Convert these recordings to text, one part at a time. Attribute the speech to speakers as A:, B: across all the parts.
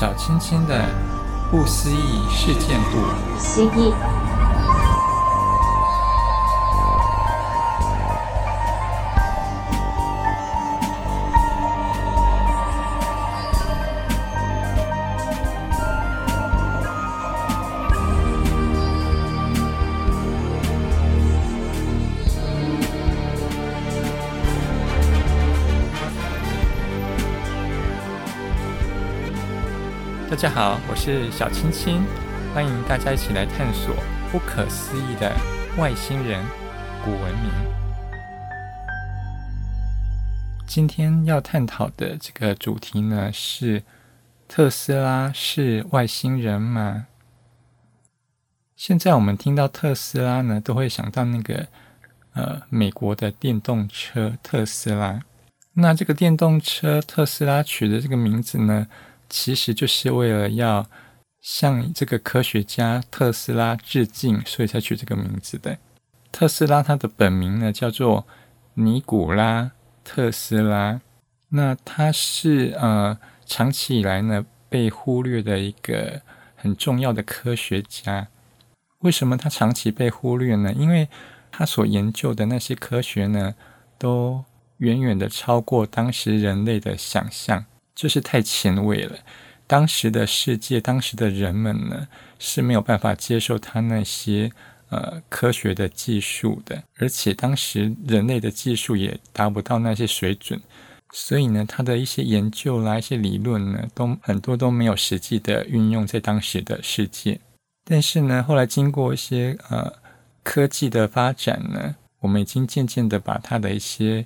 A: 小青青的不思议事件簿。思议。大家好，我是小青青，欢迎大家一起来探索不可思议的外星人古文明。今天要探讨的这个主题呢，是特斯拉是外星人吗？现在我们听到特斯拉呢，都会想到那个呃美国的电动车特斯拉。那这个电动车特斯拉取的这个名字呢，其实就是为了要向这个科学家特斯拉致敬，所以才取这个名字的。特斯拉他的本名呢叫做尼古拉特斯拉，那他是呃长期以来呢被忽略的一个很重要的科学家。为什么他长期被忽略呢？因为他所研究的那些科学呢，都远远的超过当时人类的想象。就是太前卫了，当时的世界，当时的人们呢是没有办法接受他那些呃科学的技术的，而且当时人类的技术也达不到那些水准，所以呢，他的一些研究啦、一些理论呢，都很多都没有实际的运用在当时的世界。但是呢，后来经过一些呃科技的发展呢，我们已经渐渐的把他的一些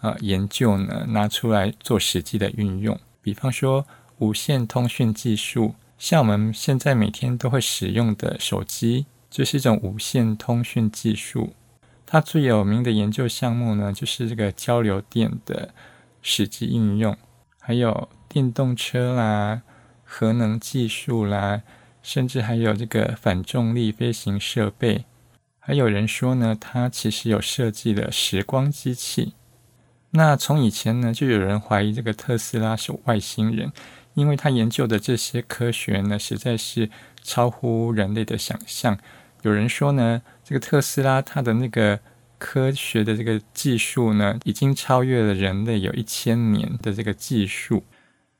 A: 呃研究呢拿出来做实际的运用。比方说，无线通讯技术，像我们现在每天都会使用的手机，就是一种无线通讯技术。它最有名的研究项目呢，就是这个交流电的实际应用，还有电动车啦、核能技术啦，甚至还有这个反重力飞行设备。还有人说呢，它其实有设计了时光机器。那从以前呢，就有人怀疑这个特斯拉是外星人，因为他研究的这些科学呢，实在是超乎人类的想象。有人说呢，这个特斯拉他的那个科学的这个技术呢，已经超越了人类有一千年的这个技术。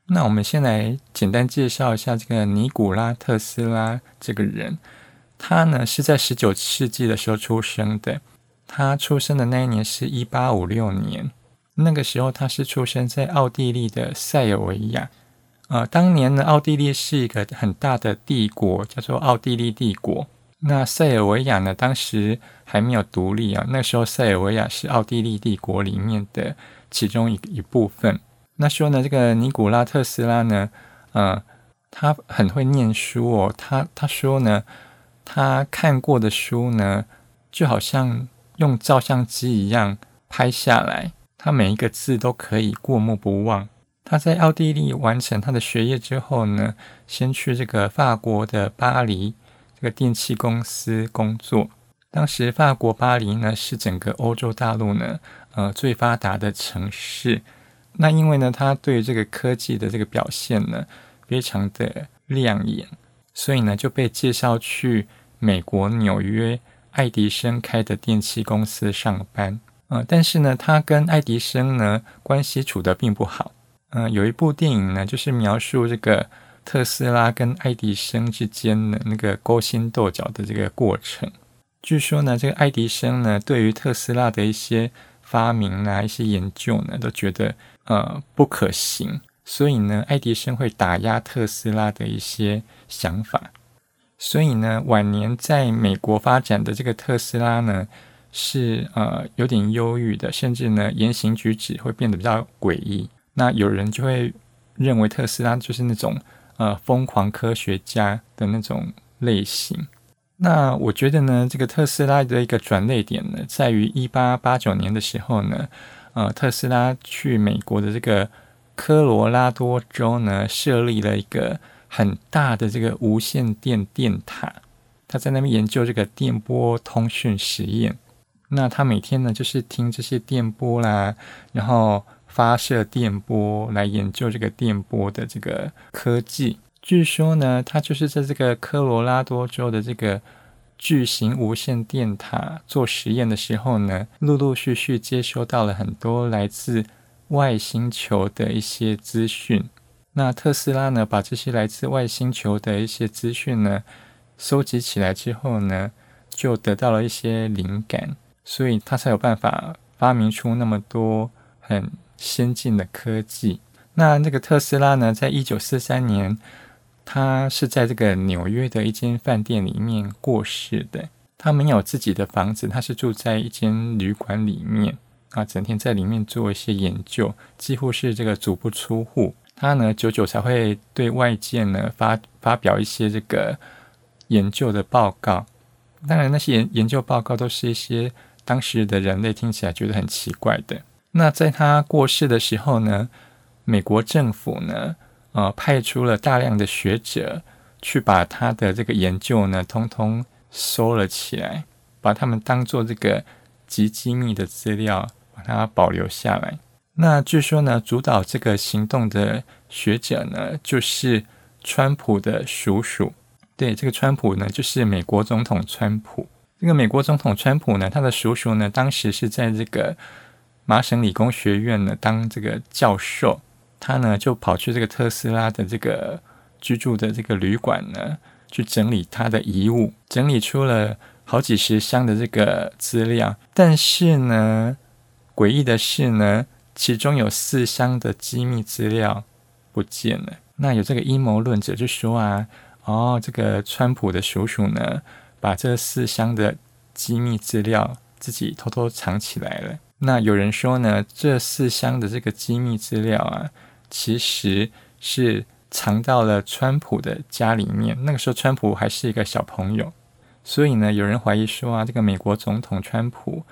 A: 那我们先来简单介绍一下这个尼古拉特斯拉这个人，他呢是在十九世纪的时候出生的，他出生的那一年是一八五六年。那个时候，他是出生在奥地利的塞尔维亚。呃，当年呢，奥地利是一个很大的帝国，叫做奥地利帝国。那塞尔维亚呢，当时还没有独立啊。那时候，塞尔维亚是奥地利帝国里面的其中一一部分。那说呢，这个尼古拉特斯拉呢，呃，他很会念书哦。他他说呢，他看过的书呢，就好像用照相机一样拍下来。他每一个字都可以过目不忘。他在奥地利完成他的学业之后呢，先去这个法国的巴黎这个电器公司工作。当时法国巴黎呢是整个欧洲大陆呢呃最发达的城市。那因为呢他对这个科技的这个表现呢非常的亮眼，所以呢就被介绍去美国纽约爱迪生开的电器公司上班。呃，但是呢，他跟爱迪生呢关系处得并不好。嗯、有一部电影呢，就是描述这个特斯拉跟爱迪生之间的那个勾心斗角的这个过程。据说呢，这个爱迪生呢，对于特斯拉的一些发明啊、一些研究呢，都觉得呃不可行，所以呢，爱迪生会打压特斯拉的一些想法。所以呢，晚年在美国发展的这个特斯拉呢。是呃有点忧郁的，甚至呢言行举止会变得比较诡异。那有人就会认为特斯拉就是那种呃疯狂科学家的那种类型。那我觉得呢，这个特斯拉的一个转捩点呢，在于一八八九年的时候呢，呃特斯拉去美国的这个科罗拉多州呢，设立了一个很大的这个无线电电塔，他在那边研究这个电波通讯实验。那他每天呢，就是听这些电波啦，然后发射电波来研究这个电波的这个科技。据说呢，他就是在这个科罗拉多州的这个巨型无线电塔做实验的时候呢，陆陆续续接收到了很多来自外星球的一些资讯。那特斯拉呢，把这些来自外星球的一些资讯呢，收集起来之后呢，就得到了一些灵感，所以他才有办法发明出那么多很先进的科技。那那个特斯拉呢，在一九四三年，他是在这个纽约的一间饭店里面过世的。他没有自己的房子，他是住在一间旅馆里面啊，整天在里面做一些研究，几乎是这个足不出户。他呢，久久才会对外界呢发发表一些这个研究的报告。当然，那些研研究报告都是一些当时的人类听起来觉得很奇怪的。那在他过世的时候呢，美国政府呢，呃，派出了大量的学者去把他的这个研究呢，通通收了起来，把他们当做这个极机密的资料，把它保留下来。那据说呢，主导这个行动的学者呢，就是川普的叔叔。对，这个川普呢，就是美国总统川普。这个美国总统川普呢，他的叔叔呢，当时是在这个麻省理工学院呢当这个教授。他呢就跑去这个特斯拉的这个居住的这个旅馆呢，去整理他的遗物，整理出了好几十箱的这个资料。但是呢，诡异的是呢，其中有四箱的机密资料不见了。那有这个阴谋论者就说啊。哦，这个川普的叔叔呢，把这四箱的机密资料自己偷偷藏起来了。那有人说呢，这四箱的这个机密资料啊，其实是藏到了川普的家里面。那个时候，川普还是一个小朋友，所以呢，有人怀疑说啊，这个美国总统川普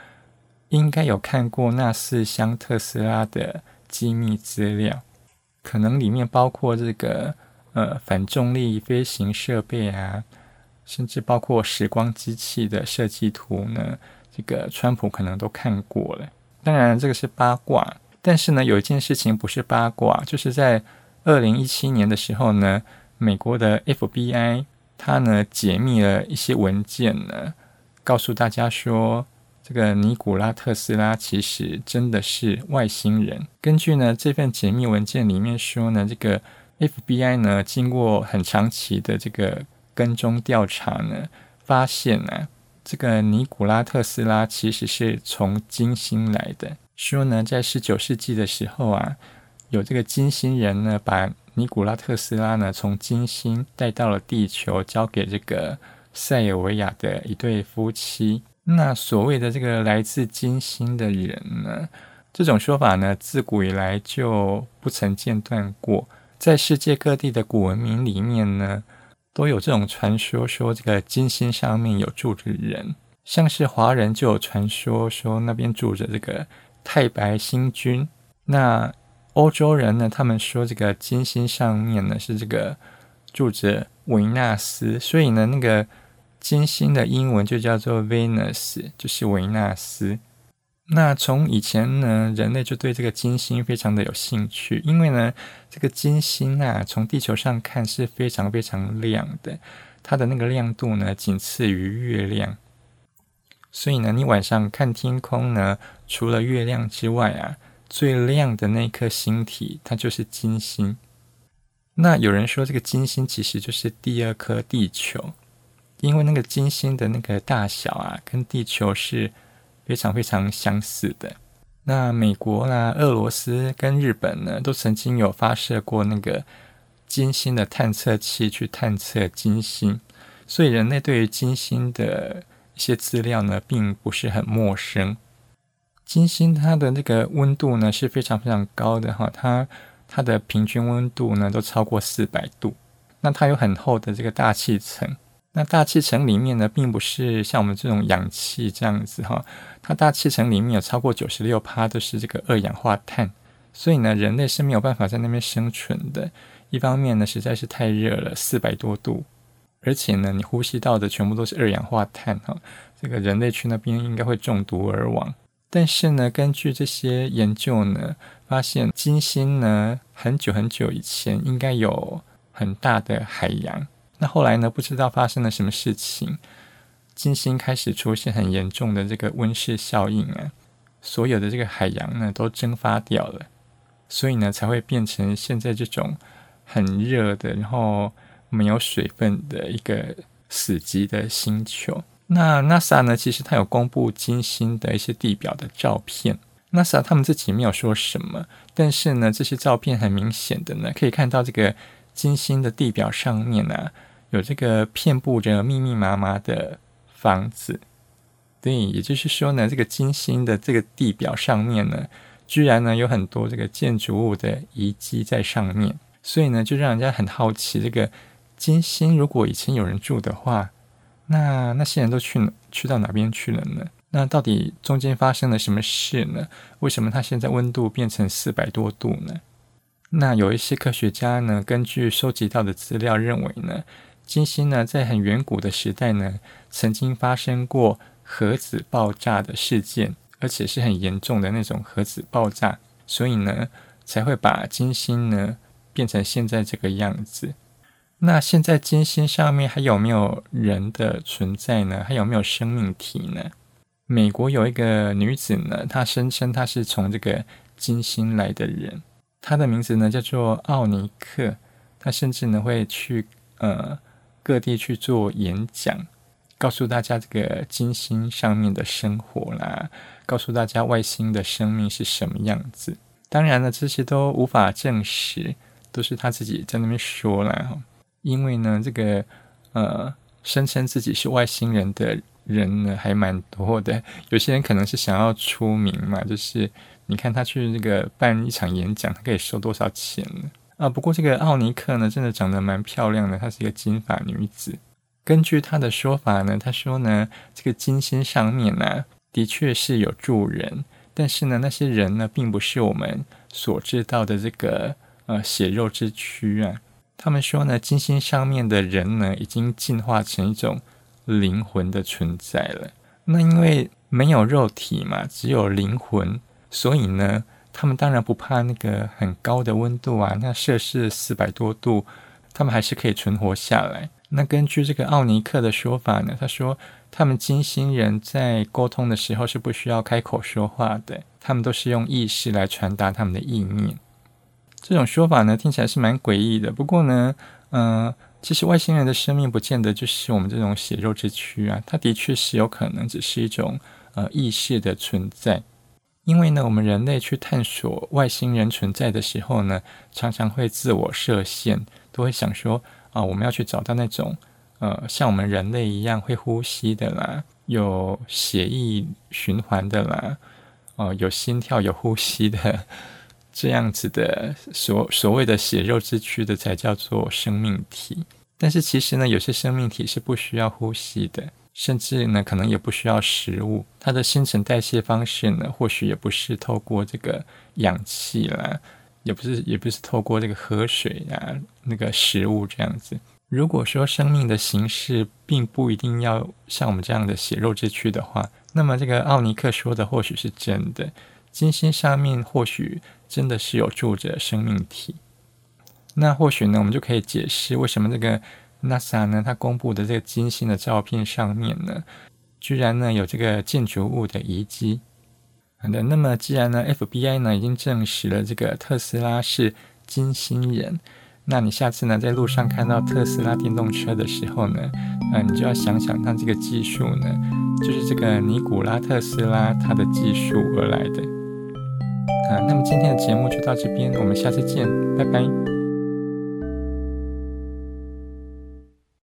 A: 应该有看过那四箱特斯拉的机密资料，可能里面包括这个。呃，反重力飞行设备啊，甚至包括时光机器的设计图呢，这个川普可能都看过了。当然，这个是八卦。但是呢，有一件事情不是八卦，就是在二零一七年的时候呢，美国的 FBI 它呢解密了一些文件呢，告诉大家说，这个尼古拉特斯拉其实真的是外星人。根据呢这份解密文件里面说呢，这个。FBI 呢，经过很长期的这个跟踪调查呢，发现呢、啊，这个尼古拉特斯拉其实是从金星来的。说呢，在十九世纪的时候啊，有这个金星人呢，把尼古拉特斯拉呢从金星带到了地球，交给这个塞尔维亚的一对夫妻。那所谓的这个来自金星的人呢，这种说法呢，自古以来就不曾间断过。在世界各地的古文明里面呢，都有这种传说，说这个金星上面有住着人，像是华人就有传说说那边住着这个太白星君。那欧洲人呢，他们说这个金星上面呢是这个住着维纳斯，所以呢，那个金星的英文就叫做 Venus，就是维纳斯。那从以前呢，人类就对这个金星非常的有兴趣，因为呢，这个金星啊，从地球上看是非常非常亮的，它的那个亮度呢，仅次于月亮。所以呢，你晚上看天空呢，除了月亮之外啊，最亮的那颗星体，它就是金星。那有人说，这个金星其实就是第二颗地球，因为那个金星的那个大小啊，跟地球是。非常非常相似的。那美国啦、俄罗斯跟日本呢，都曾经有发射过那个金星的探测器去探测金星，所以人类对于金星的一些资料呢，并不是很陌生。金星它的那个温度呢，是非常非常高的哈，它它的平均温度呢，都超过四百度。那它有很厚的这个大气层。那大气层里面呢，并不是像我们这种氧气这样子哈，它大气层里面有超过九十六趴都是这个二氧化碳，所以呢，人类是没有办法在那边生存的。一方面呢，实在是太热了，四百多度，而且呢，你呼吸到的全部都是二氧化碳哈，这个人类去那边应该会中毒而亡。但是呢，根据这些研究呢，发现金星呢，很久很久以前应该有很大的海洋。那后来呢，不知道发生了什么事情，金星开始出现很严重的这个温室效应啊，所有的这个海洋呢都蒸发掉了，所以呢才会变成现在这种很热的，然后没有水分的一个死寂的星球。那 NASA 呢，其实它有公布金星的一些地表的照片。NASA 他们自己没有说什么，但是呢，这些照片很明显的呢，可以看到这个金星的地表上面呢、啊，有这个遍布着密密麻麻的房子。对，也就是说呢，这个金星的这个地表上面呢，居然呢有很多这个建筑物的遗迹在上面，所以呢，就让人家很好奇，这个金星如果以前有人住的话，那那些人都去去到哪边去了呢？那到底中间发生了什么事呢？为什么它现在温度变成四百多度呢？那有一些科学家呢，根据收集到的资料认为呢，金星呢在很远古的时代呢，曾经发生过核子爆炸的事件，而且是很严重的那种核子爆炸，所以呢才会把金星呢变成现在这个样子。那现在金星上面还有没有人的存在呢？还有没有生命体呢？美国有一个女子呢，她声称她是从这个金星来的人，她的名字呢叫做奥尼克，她甚至呢会去呃各地去做演讲，告诉大家这个金星上面的生活啦，告诉大家外星的生命是什么样子。当然了，这些都无法证实，都是他自己在那边说啦。因为呢，这个呃声称自己是外星人的。人呢还蛮多的，有些人可能是想要出名嘛，就是你看他去那个办一场演讲，他可以收多少钱呢？啊，不过这个奥尼克呢，真的长得蛮漂亮的，她是一个金发女子。根据她的说法呢，她说呢，这个金星上面呢、的确是有住人，但是呢，那些人呢，并不是我们所知道的这个呃血肉之躯啊。他们说呢，金星上面的人呢，已经进化成一种。灵魂的存在了，那因为没有肉体嘛，只有灵魂，所以呢，他们当然不怕那个很高的温度啊，那摄氏四百多度，他们还是可以存活下来。那根据这个奥尼克的说法呢，他说他们金星人在沟通的时候是不需要开口说话的，他们都是用意识来传达他们的意念。这种说法呢，听起来是蛮诡异的，不过呢，嗯、其实外星人的生命不见得就是我们这种血肉之躯啊，它的确是有可能只是一种呃意识的存在。因为呢，我们人类去探索外星人存在的时候呢，常常会自我设限，都会想说啊、我们要去找到那种呃像我们人类一样会呼吸的啦，有血液循环的啦，哦、呃，有心跳、有呼吸的。这样子的所所谓的血肉之躯的才叫做生命体，但是其实呢，有些生命体是不需要呼吸的，甚至呢，可能也不需要食物。它的新陈代谢方式呢，或许也不是透过这个氧气啦，也不是也不是透过这个喝水呀、那个食物这样子。如果说生命的形式并不一定要像我们这样的血肉之躯的话，那么这个奥尼克说的或许是真的。金星上面或许真的是有住着生命体，那或许呢，我们就可以解释为什么这个 NASA 呢，它公布的这个金星的照片上面呢，居然呢有这个建筑物的遗迹。好的，那么既然呢 FBI 呢已经证实了这个特斯拉是金星人，那你下次呢在路上看到特斯拉电动车的时候呢，呃，你就要想想它这个技术呢，就是这个尼古拉特斯拉他的技术而来的。啊，那么今天的节目就到这边，我们下次见，拜拜。